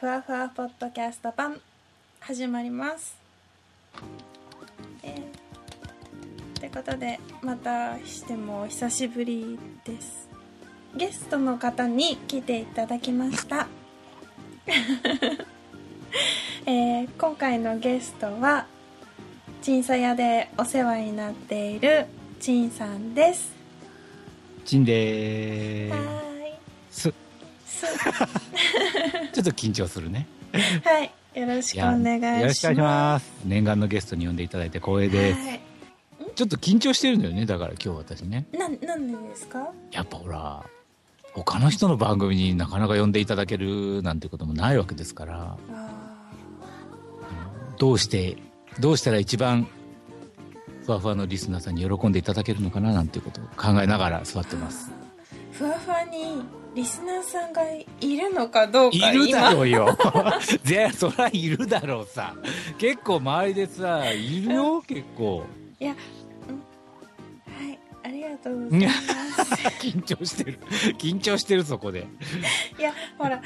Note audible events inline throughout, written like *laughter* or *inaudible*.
ふわふわポッドキャスト版始まります。えーってことでまたしてもお久しぶりです。ゲストの方に来ていただきました。*laughs* えー今回のゲストは鎮茶屋でお世話になっている陳さんです。ちんです。すちょっと緊張するね。はいよろしくお願いしますよろしくお願いします。念願のゲストに呼んでいただいて光栄です。はいちょっと緊張してるんだよね、だから今日私ね。ななんでですか？やっぱほら、他の人の番組になかなか呼んでいただけるなんてこともないわけですから、あどうして、どうしたら一番、ふわふわのリスナーさんに喜んでいただけるのかななんていうことを考えながら座ってます。ーふわふわにリスナーさんがいるのかどういかるだろ今うよ。*laughs* ぜそりゃいるだろうさ。結構周りでさ、いるよ、結構。いや、うん、はいありがとうございます *laughs* 緊張してる。緊張してる、そこで。*laughs* いやほら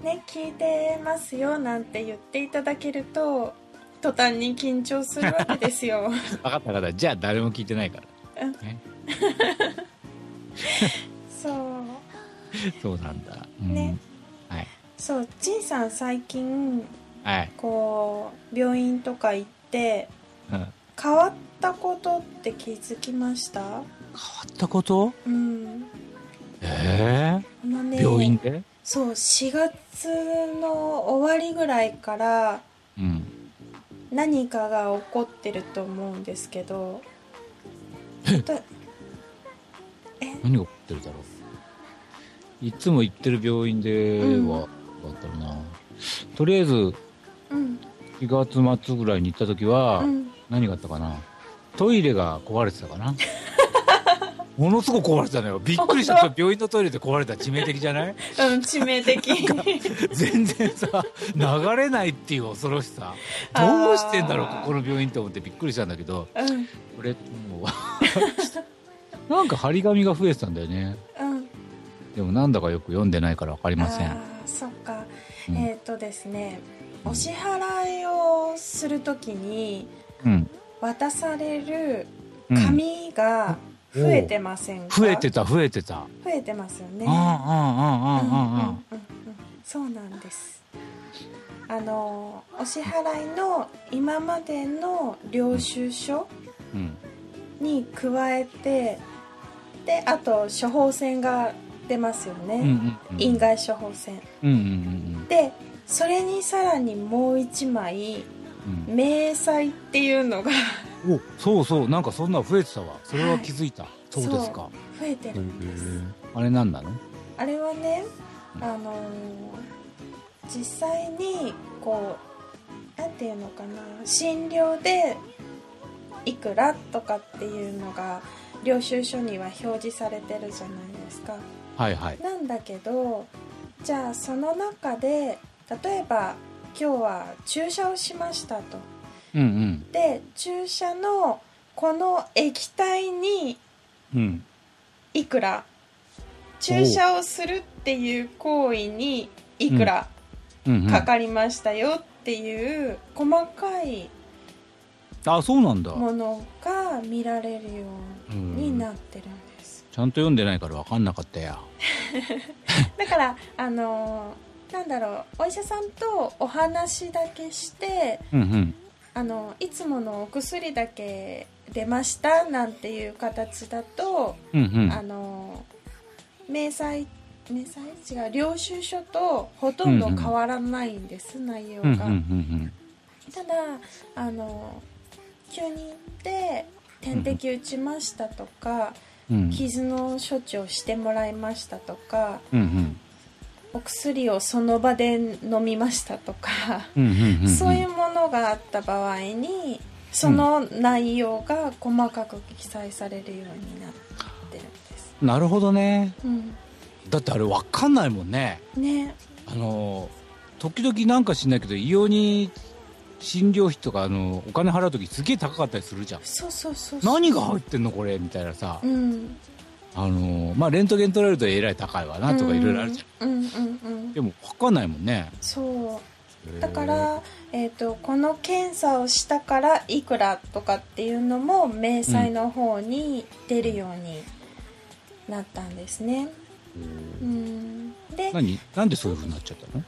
ね聞いてますよなんて言っていただけると途端に緊張するわけですよ分かった分かった。じゃあ誰も聞いてないから。うんね、そう。そうなんだ。うん。ね。はい。そう陳さん最近はい。こう病院とか行ってうん。変わったことって気づきました？変わったこと？うん。えあのねえ病院で？そう4月の終わりぐらいからうん。何かが起こってると思うんですけど何が起こってるだろう。いつも行ってる病院でうん。は、だったらな。とりあえず、うん。4月末ぐらいに行った時は、うん。何があったかな。トイレが壊れてたかな。*laughs* ものすごく壊れてたのよ。びっくりした。*laughs* 本病院のトイレで壊れた致命的じゃない？うん致命的。全然さ流れないっていう恐ろしさ。どうしてんだろうここの病院と思ってびっくりしたんだけど。うん。これもうなんか張り紙が増えてたんだよね。うん。でもなんだかよく読んでないから分かりません。そっか、うん。えっ、とですねお支払いをするときにうん。渡されるうん。紙が増えてませんか、増えてた増えてた。増えてますよね。うんうんうんうんそうなんです。あのお支払いの今までの領収書うん。に加えてであと処方箋が出ますよね、うんうんうん。院外処方箋。うんうんうんでそれにさらにもう一枚うん。明細っていうのが。おそうそう。なんかそんなの増えてたわ。それは気づいた、そうですか。増えてへる。んですー。あれなんなの？あれはねあのー実際にこうなんていうのかな。診療でいくらとかっていうのが領収書には表示されてるじゃないですか。はいはい。なんだけどじゃあその中で例えば今日は注射をしましたと。うんで注射のこの液体にうん。うんいくら？注射をするっていう行為にいくらうんうん。かかりましたよっていう細かいあそうなんだ。ものが見られるようになってるんです。ちゃんと読んでないから分かんなかったや。*laughs* だからあのなんだろうお医者さんとお話だけしてうんうん。あのいつものお薬だけ出ましたなんていう形だと、うんうん。あの明細明細？違う領収書とほとんど変わらないんです、内容が、うんうんうん。ただあの急に行って点滴打ちましたとか、うん。うん傷の処置をしてもらいましたとかうんうん。お薬をその場で飲みましたとか、そういうものがあった場合にその内容が細かく記載されるようになってるんです、なるほどね。うん、だってあれ分かんないもんね。ね。あの時々なんか知んないけど異様に診療費とかあのお金払う時すげえ高かったりするじゃん。そうそうそう何が入ってんのこれ？みたいなさ。うん。あのまあレントゲン取られるとえらい高いわなとかいろいろあるじゃん、うんうんうんでも分かんないもんね。そう。だから、えー、とこの検査をしたからいくらとかっていうのも明細の方に出るようになったんですね、うん、で何？なんでそういうふうになっちゃったの？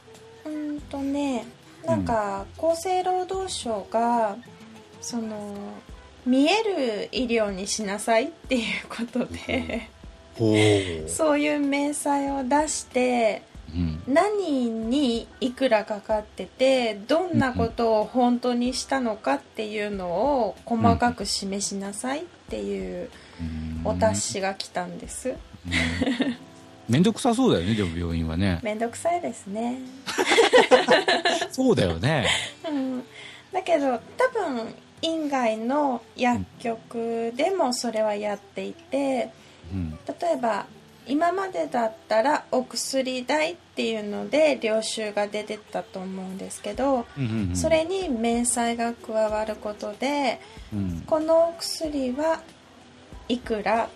うんとねなんか厚生労働省がその見える医療にしなさいっていうことでそういう明細を出してうん、何にいくらかかっててどんなことを本当にしたのかっていうのを細かく示しなさいっていうお達しが来たんです面倒くさそうだよねでも病院はね。めんどくさいですね、*laughs* そうだよね。うん、だけど多分院外の薬局でもそれはやっていてうん。例えば今までだったらお薬代っていうので領収が出てたと思うんですけどうんうんうんそれに明細が加わることでうん。このお薬はいくら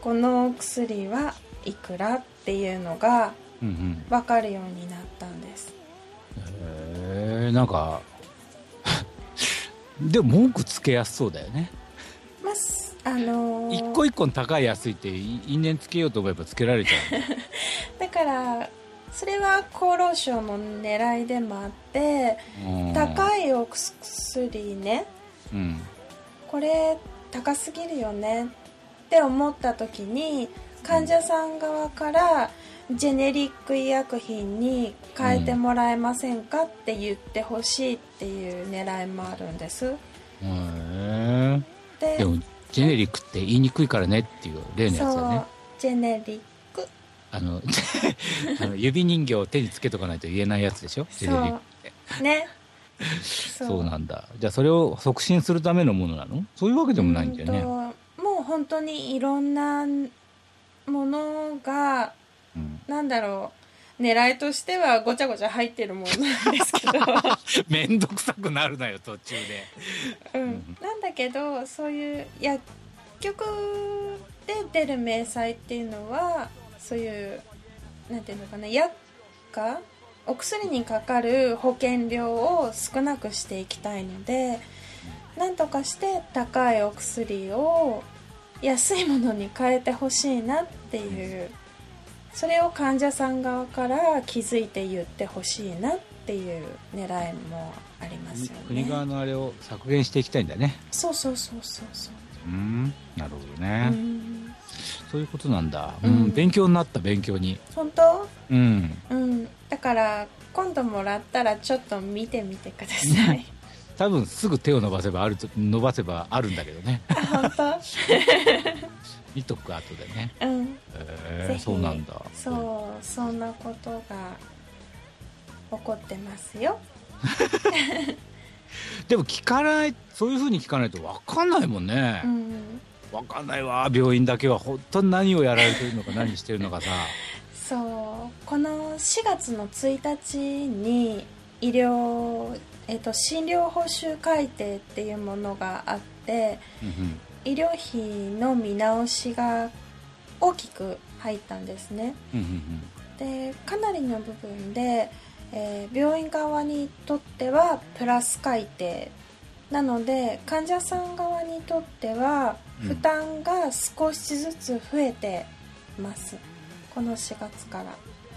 このお薬はいくらっていうのがうんうん。分かるようになったんです。へえなんか *laughs* でも文句つけやすそうだよね。まあすあのー一個一個の高い安いってい因縁つけようと思えばつけられちゃう。ね *laughs* だからそれは厚労省の狙いでもあってうん。高いお薬ねうん。これ高すぎるよねって思った時に患者さん側からジェネリック医薬品に変えてもらえませんかって言ってほしいっていう狙いもあるんです。へえででもジェネリックって言いにくいからねっていう例のやつだそうねジェネリック。あの *laughs* あの指人形を手につけとかないと言えないやつでしょ？ジェネリック。*laughs* そう。ねそうなんだ。じゃあそれを促進するためのものなの？そういうわけでもないんだよね？うもう本当にいろんなものがうん。なんだろう狙いとしてはごちゃごちゃ入ってるものなんですけど。*laughs* めんどくさくなるなよ途中で。うん、なんだけどそういう薬局で出る明細っていうのはそういうなんていうのかな薬価お薬にかかる保険料を少なくしていきたいのでなんとかして高いお薬を安いものに変えてほしいなっていう。それを患者さん側から気づいて言ってほしいなっていう狙いもありますよね。国側のあれを削減していきたいんだね。そうそうそうそうそう。うんなるほどうね、ん。そういうことなんだ、ううんん、勉強になった勉強に。本当？うん。うん。だから今度もらったらちょっと見てみてください多分すぐ手を伸ばせばあると伸ばせばあるんだけどね。あ本 *laughs* 見とく後でね。当うん。へえぜひそうなんだ。そうそんなことが起こってますよ。*laughs* でも聞かないそういうふうに聞かないと分かんないもんね。う、ん。分かんないわ病院だけは本当に何をやられてるのか何してるのかさ。そうこの4月の1日に医療、えっと診療報酬改定っていうものがあってうん医療費の見直しが大きく入ったんですね。うんうんでかなりの部分で、えー病院側にとってはプラス改定。なので患者さん側にとってはうん。負担が少しずつ増えてます、この4月から。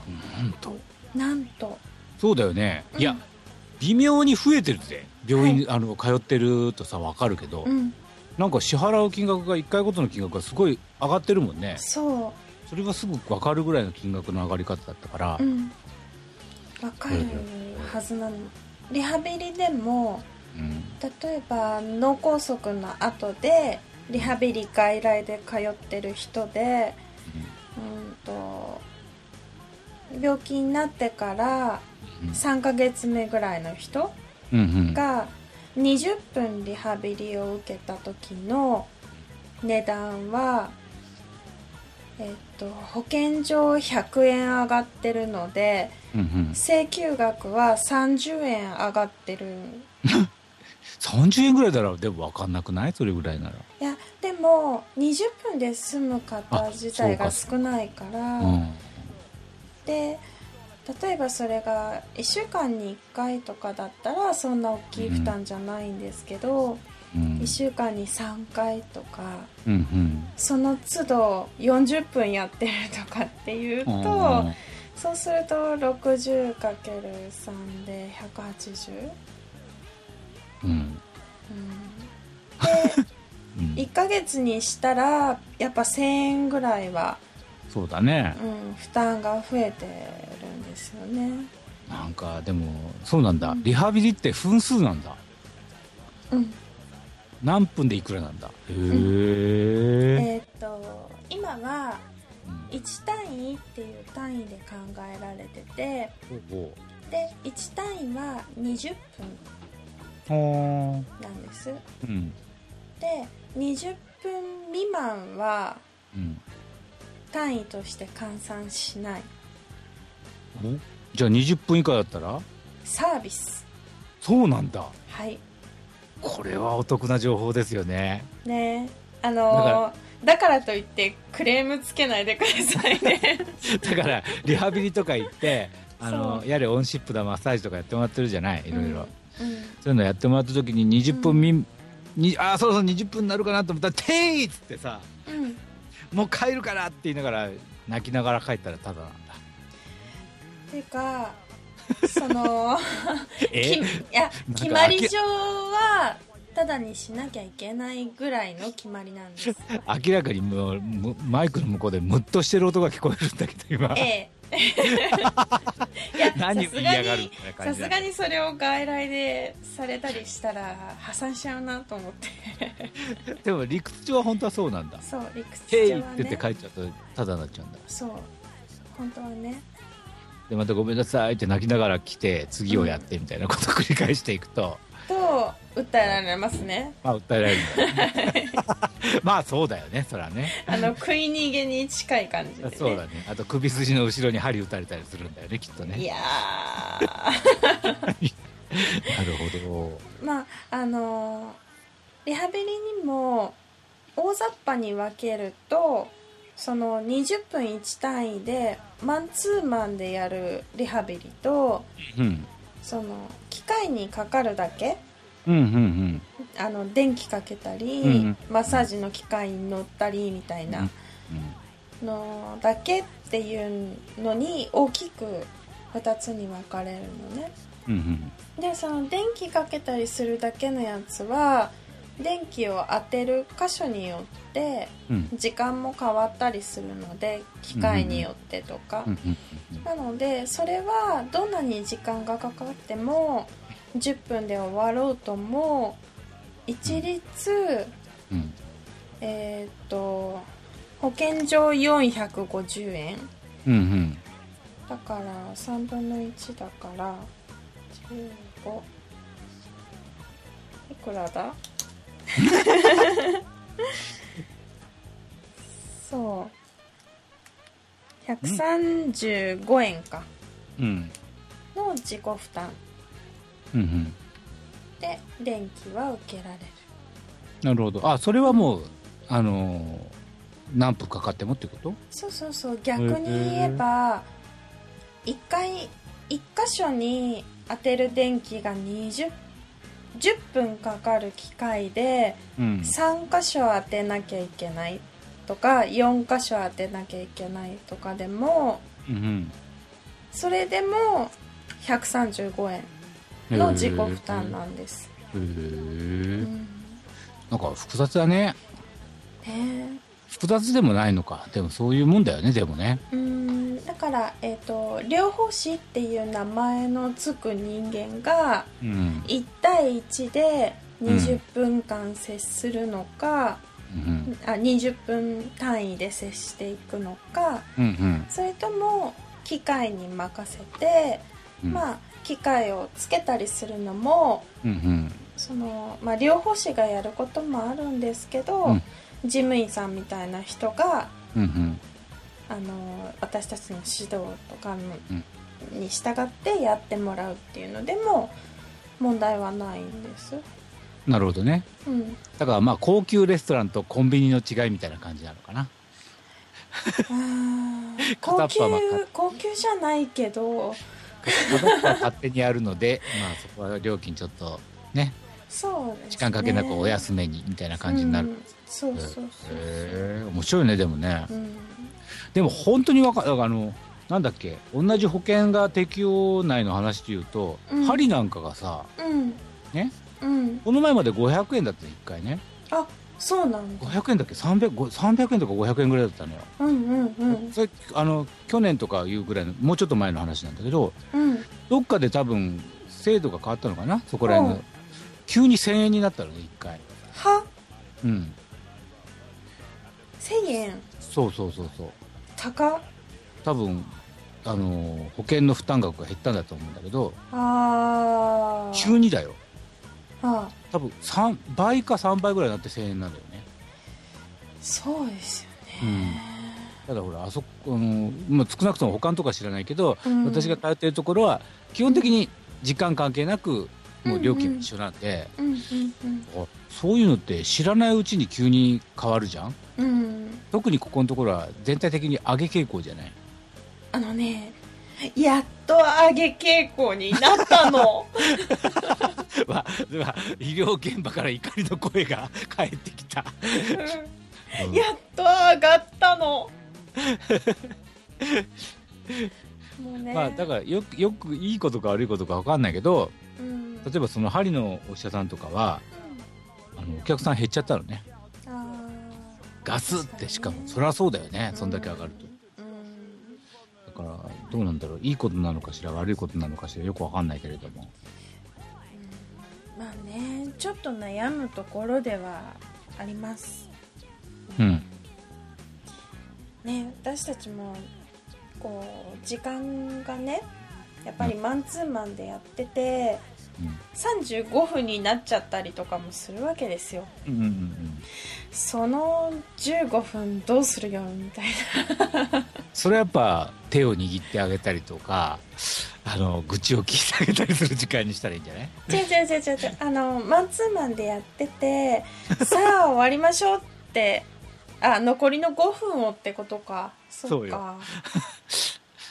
うんなんと。なんと。そうだよね、うん。いや微妙に増えてるぜ。病院、あの通ってるとさ分かるけど、うん。なんか支払う金額が1回ごとの金額がすごい上がってるもんね。そそれがすぐ分かるぐらいの金額の上がり方だったから。ううん。わかるはずなの。リハビリでもうん。例えば脳梗塞の後でリハビリ外来で通ってる人でうん。と病気になってからうん3ヶ月目ぐらいの人が20分リハビリを受けた時の値段はえっと保険上100円上がってるので請求額は30円上がってる。*laughs* 30円ぐらいだろでも分かんなくない？それぐらいなら。いやでもも20分で済む方自体が少ないから。うん。で例えばそれが1週間に1回とかだったらそんな大きい負担じゃないんですけど、うん。1週間に3回とかうんうん。その都度40分やってるとかっていうと、そうすると 60×3 で180、うん。うん、*laughs* でうん。1ヶ月にしたらやっぱ1000円ぐらいは、そうだね。うん、負担が増えてですよね。なんかでもそうなんだ。うん。リハビリって分数なんだ。うん。何分でいくらなんだ。へええーっと今は1単位っていう単位で考えられててほで1単位は20分ほなんです。うん。で20分未満はうん。単位として換算しない。おじゃあ20分以下だったら？サービス。そうなんだ。はい。これはお得な情報ですよね。ね。あのーだから。といってクレームつけないでくださいね。*laughs* だからリハビリとか行ってあのやれオンシップだマッサージとかやってもらってるじゃない？いろいろ、うん。そういうのやってもらった時に20分み、にああそろそろ20分になるかなと思ったら「てい!」っつってさうんうん「もう帰るから」って言いながら泣きながら帰ったらただていうか *laughs* そのいや決まり上はただにしなきゃいけないぐらいの決まりなんです。明らかにもうむマイクの向こうでムッとしてる音が聞こえるんだけど今。ええ。*laughs* いや何さすがるさすがにそれを外来でされたりしたら破産しちゃうなと思って。*laughs* でも理屈上は本当はそうなんだ。そう理「へい!」っ屈上はて言ってね帰っちゃうとただになっちゃうんだ。そう。本当はねでまた「ごめんなさい」って泣きながら来て次をやってみたいなことを繰り返していくと、と訴えられますね。まあ訴えられる。んだよねまあそうだよね。そらね。あの食い逃げに近い感じで、ね、そうだね。あと首筋の後ろに針打たれたりするんだよねきっとね。いや *laughs* なるほーまああのリハビリにも大雑把に分けるとその20分1単位でマンツーマンでやるリハビリとどうん。その機械にかかるだけうんうんうん。あの電気かけたり、うんうん。マッサージの機械に乗ったりみたいなのだけっていうのに大きく2つに分かれるのね。うんうん。でその電気かけたりするだけのやつは電気を当てる箇所によってうん。時間も変わったりするので機械によってとか、うんうんなのでそれはどんなに時間がかかっても10分で終わろうとも一律、うん。えーっと保険上450円。うんうん。だから3分の1だから15いくらだ？*laughs* そう。135円か。うん。の自己負担。うんうん。で電気は受けられる。なるほど。あそれはもうあのー何分かかってもってこと？そうそうそう。逆に言えば1回1箇所に当てる電気が20 10分かかる機械でうん。3箇所当てなきゃいけないとか4箇所当てなきゃいけないとかでもうんそれでも135円うんの自己負担なんです、へえうん。なんか複雑だね。ね。複雑でもないのか。でもそういうもんだよねでもね。うんだから、えー、と療法士っていう名前のつく人間がうん。1対1で20分間接するのか、うん。あ20分単位で接していくのかうんうん。それとも機械に任せて、うん。まあ機械をつけたりするのもうんうん。その、まあ、療法士がやることもあるんですけど、うん。事務員さんみたいな人がうんうんあの私たちの指導とかに従ってやってもらうっていうのでも問題はないんです。なるほどね。うん。だからまあ高級レストランとコンビニの違いみたいな感じなのかな。高級高級じゃないけど。片っぽは勝手にやるので *laughs* まあそこは料金ちょっとねそうです、ね、時間かけなくお休めにみたいな感じになる、うん。そうそうそうへえ面白いねでもね、うんでも本当にわかあのなんだっけ同じ保険が適用内の話でいうと、うん。針なんかがさうん。ね？うん。この前まで500円だった1回ね。あそうなんだ。500円だっけ？300, ご300円とか500円ぐらいだったのよ、うんうんうん。それあの去年とかいうぐらいのもうちょっと前の話なんだけどうん。どっかで多分制度が変わったのかな？そこら辺の。うん。急に1000円になったのね1回。は？うん。1000円？そうそうそうそう高っ。多分あの保険の負担額が減ったんだと思うんだけどああ急にだよ。あ多分3倍か3倍ぐらいになって1000円なんだよね。そうですようん。ねただほらあそこあの、まあ、少なくとも保管とか知らないけど、うん。私が通ってるところは基本的に時間関係なくもう料金も一緒なんで、そういうのって知らないうちに急に変わるじゃん？うん。うん特にここのところは全体的に上げ傾向じゃない？あのねやっと上げ傾向になったの。*laughs* まあ、まあ医療現場から怒りの声が返ってきた、うん。やっと上がったの。もうね、まあ、だからよくよくいいことか悪いことか分かんないけどうん、例えばその針のお医者さんとかはあのお客さん減っちゃったのね。ガスってしかもそりゃそうだよねそんだけ上がると。うん。だからどうなんだろう。いいことなのかしら悪いことなのかしらよく分かんないけれども。まあねちょっと悩むところではあります。うん。ね私たちもこう時間がねやっぱりマンツーマンでやっててうん35分になっちゃったりとかもするわけですよ。うんうんうんその15分どうするよみたいな。それはやっぱ手を握ってあげたりとかあの愚痴を聞いてあげたりする時間にしたらいいんじゃない？違う違う違う。違う違うあのマンツーマンでやってて *laughs* さあ終わりましょうってあ残りの5分をってことか。そそうよ。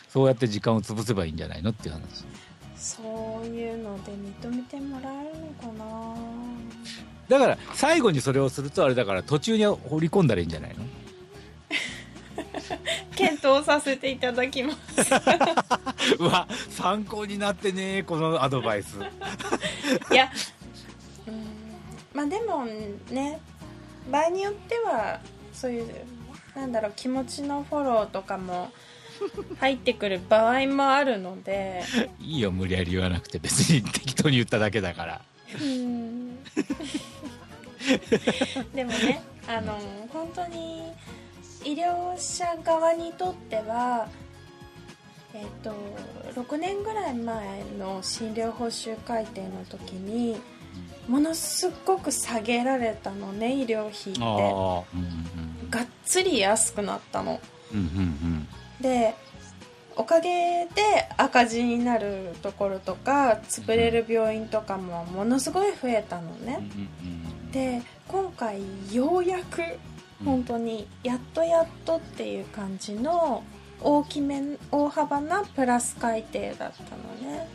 そうやって時間を潰せばいいんじゃないのっていう話そういうので認めてもらえるのかな。だから最後にそれをするとあれだから途中に放り込んだらいいんじゃないの？*laughs* 検討させていただきます *laughs* うわ参考になってねこのアドバイス。いやうんまあでもね場合によってはそういうなんだろう気持ちのフォローとかも入ってくる場合もあるので。いいよ無理やり言わなくて別に。*laughs* 適当に言っただけだから。うん。*laughs* でもねあの本当に医療者側にとってはえっ、と6年ぐらい前の診療報酬改定の時にものすごく下げられたのね医療費って。ああうん。がっつり安くなったの。うんうんうんでおかげで赤字になるところとか潰れる病院とかもものすごい増えたのね、で今回ようやくうん。本当にやっとやっとっていう感じの大きめ大幅なプラス改定だったのね。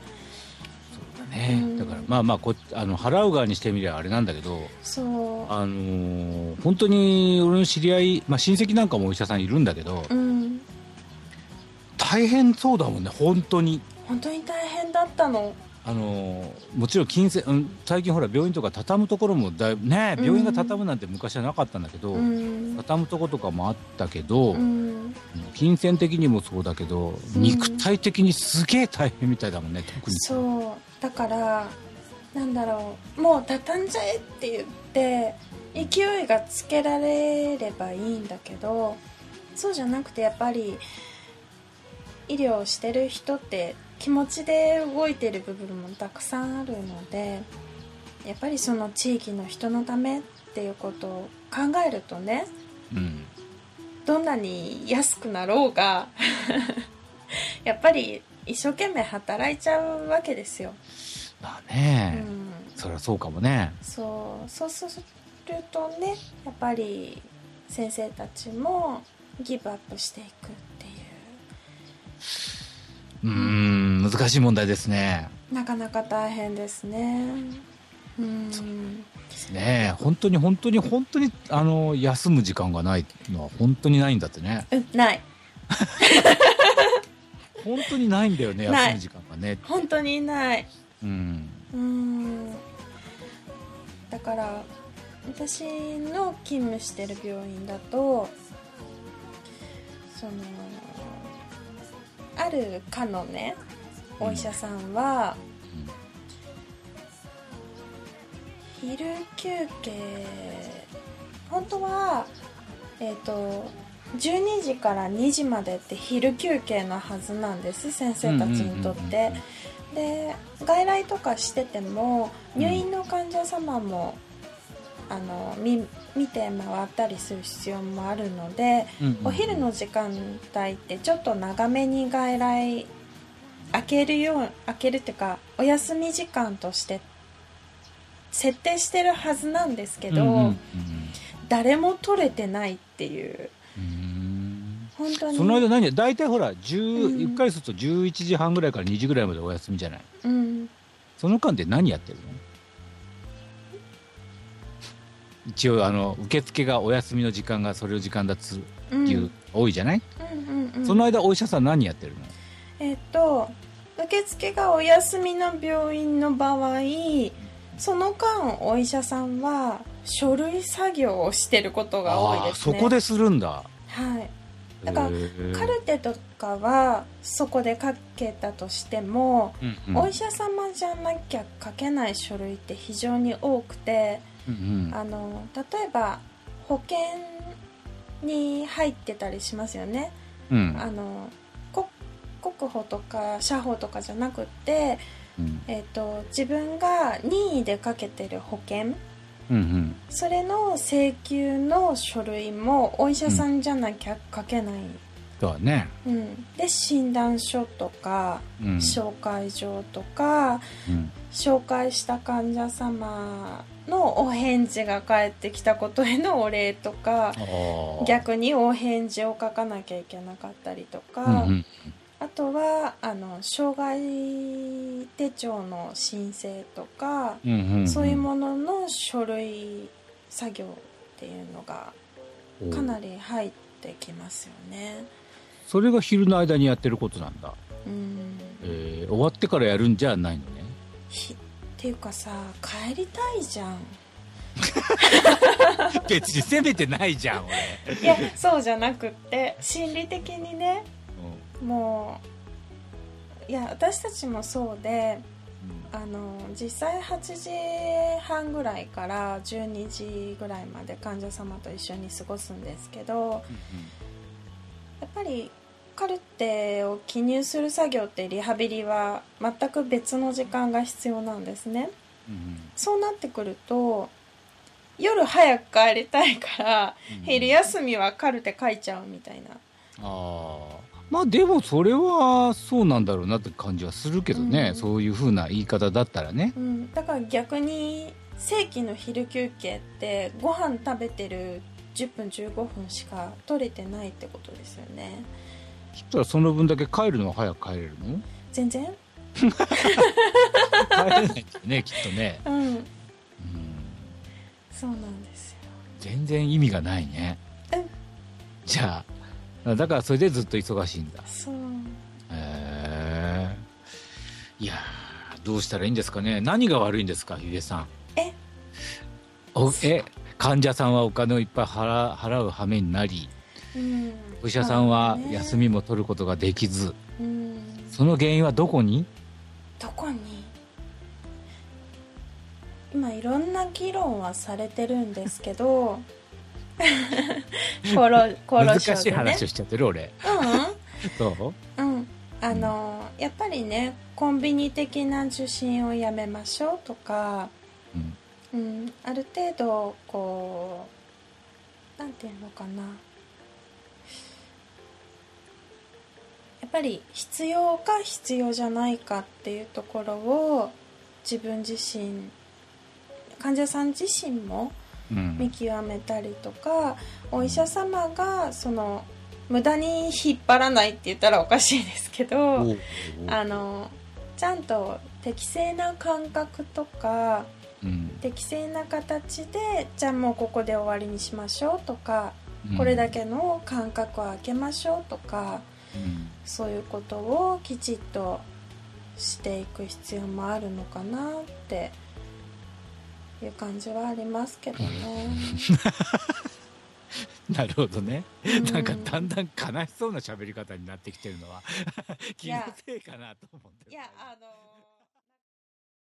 そうだね、うん。だからまあまあこあの払う側にしてみりゃあれなんだけどそう。あのー本当に俺の知り合い、まあ、親戚なんかもお医者さんいるんだけど、うん大変そうだもんね本当に。本当に大変だったの。あのーもちろん金銭、うん、最近ほら病院とか畳むところもだいぶねうん。病院が畳むなんて昔はなかったんだけど、うん。畳むとことかもあったけど、うん金銭的にもそうだけど、うん。肉体的にすげえ大変みたいだもんね特に。そう。だからなんだろう。もう畳んじゃえって言って勢いがつけられればいいんだけどそうじゃなくてやっぱり医療をしてる人って気持ちで動いてる部分もたくさんあるのでやっぱりその地域の人のためっていうことを考えるとねうんどんなに安くなろうが *laughs* やっぱり一生懸命働いちゃうわけですよ、まあうね、ん、そりゃそうかもね。そう。そうするとねやっぱり先生たちもギブアップしていく。っうん難しい問題ですね。なかなか大変ですね。うん。ですね本当に本当に本当にあの休む時間がないのは本当にないんだってね。うんない。*laughs* 本当にないんだよね休む時間がね。本当にない。うん。うん。だから私の勤務してる病院だとそのある科のねお医者さんは、昼休憩本当はえっ、と12時から2時までって昼休憩のはずなんです先生たちにとって。で外来とかしてても入院の患者様も、あの見見て回ったりする必要もあるので、うんうんうん。お昼の時間帯ってちょっと長めに外来開けるよう開けるっていうかお休み時間として設定してるはずなんですけど、うんうんうん誰も取れてないっていう。うん。本当に。その間何？大体ほら10、うん。1回すると11時半ぐらいから2時ぐらいまでお休みじゃない？うん。その間で何やってるの？一応あの受付がお休みの時間がそれの時間だっつうん。いう、多いじゃない、うんうんうん。その間お医者さん何やってるの？えっと受付がお休みの病院の場合その間お医者さんは書類作業をしてることが多いですね。そこでするんだ。はい。だからカルテとかはそこで書けたとしても、うんうん。お医者様じゃなきゃ書けない書類って非常に多くてあの例えば保険に入ってたりしますよね。うん。あの国国保とか社保とかじゃなくって、うん。えー、と自分が任意でかけてる保険。うんうん。それの請求の書類もお医者さんじゃなきゃ書けない、そうだね。うん。で診断書とか、うん。紹介状とかうん。紹介した患者様のお返事が返ってきたことへのお礼とか逆にお返事を書かなきゃいけなかったりとか、うんうんあとはあの障害手帳の申請とか、そういうものの書類作業っていうのがかなり入ってきますよね。それが昼の間にやってることなんだ、うん。えー終わってからやるんじゃないのね。ひっていうかさ帰りたいじゃん。*laughs* 別に責めてないじゃん俺。いやそうじゃなくって心理的にねもういや私たちもそうであの実際8時半ぐらいから12時ぐらいまで患者様と一緒に過ごすんですけどやっぱりカルテを記入する作業ってリハビリは全く別の時間が必要なんですね。うんうん。そうなってくると夜早く帰りたいからうん昼休みはカルテ書いちゃうみたいな。ああまあでもそれはそうなんだろうなって感じはするけどね、うん。そういうふうな言い方だったらね。うん、だから逆に正規の昼休憩ってご飯食べてる10分15分しか取れてないってことですよねそしたらその分だけ帰るのは早く帰れるの？全然？帰れないよね *laughs* きっとね、うん。うん、そうなんですよ。全然意味がないね。うん。じゃあだからそれでずっと忙しいんだ。そう。へえいやーどうしたらいいんですかね。何が悪いんですかゆえさん。え？おえ患者さんはお金をいっぱい払払う羽目になり。うんお医者さんは休みも取ることができずうん。その原因はどこに？どこに？今いろんな議論はされてるんですけど *laughs* 難しい話をしちゃってる俺。そうう？んうん。あのやっぱりねコンビニ的な受診をやめましょうとか、うん。うん、ある程度こうなんていうのかなっぱり必要か必要じゃないかっていうところを自分自身患者さん自身もうん。見極めたりとかお医者様がその無駄に引っ張らないって言ったらおかしいですけどあのちゃんと適正な感覚とかうん。適正な形でじゃあもうここで終わりにしましょうとかうん。これだけの間隔を空けましょうとかうんそういうことをきちっとしていく必要もあるのかなっていう感じはありますけどね。*laughs* なるほどね、うん。なんかだんだん悲しそうな喋り方になってきてるのは *laughs* 気のせいかなと思って。いやあの